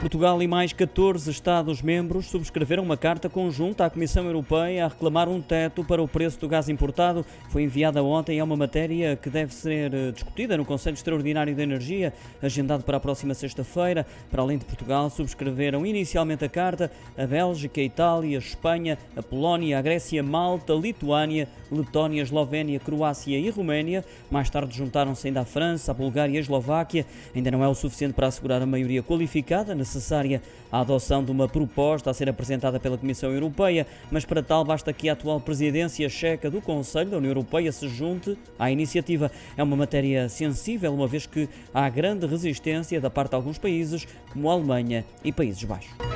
Portugal e mais 14 Estados-membros subscreveram uma carta conjunta à Comissão Europeia a reclamar um teto para o preço do gás importado. Foi enviada ontem é uma matéria que deve ser eh, discutida no Conselho Extraordinário de Energia, agendado para a próxima sexta-feira. Para além de Portugal, subscreveram inicialmente a carta a Bélgica, a Itália, a Espanha, a Polónia, a Grécia, Malta, Lituânia, Letónia, Eslovénia, Croácia e Roménia. Mais tarde juntaram-se ainda a França, a Bulgária e a Eslováquia. Ainda não é o suficiente para assegurar a maioria qualificada necessária a adoção de uma proposta a ser apresentada pela Comissão Europeia, mas para tal basta que a atual presidência checa do Conselho da União Europeia se junte à iniciativa. É uma matéria sensível, uma vez que há grande resistência da parte de alguns países, como a Alemanha e Países Baixos.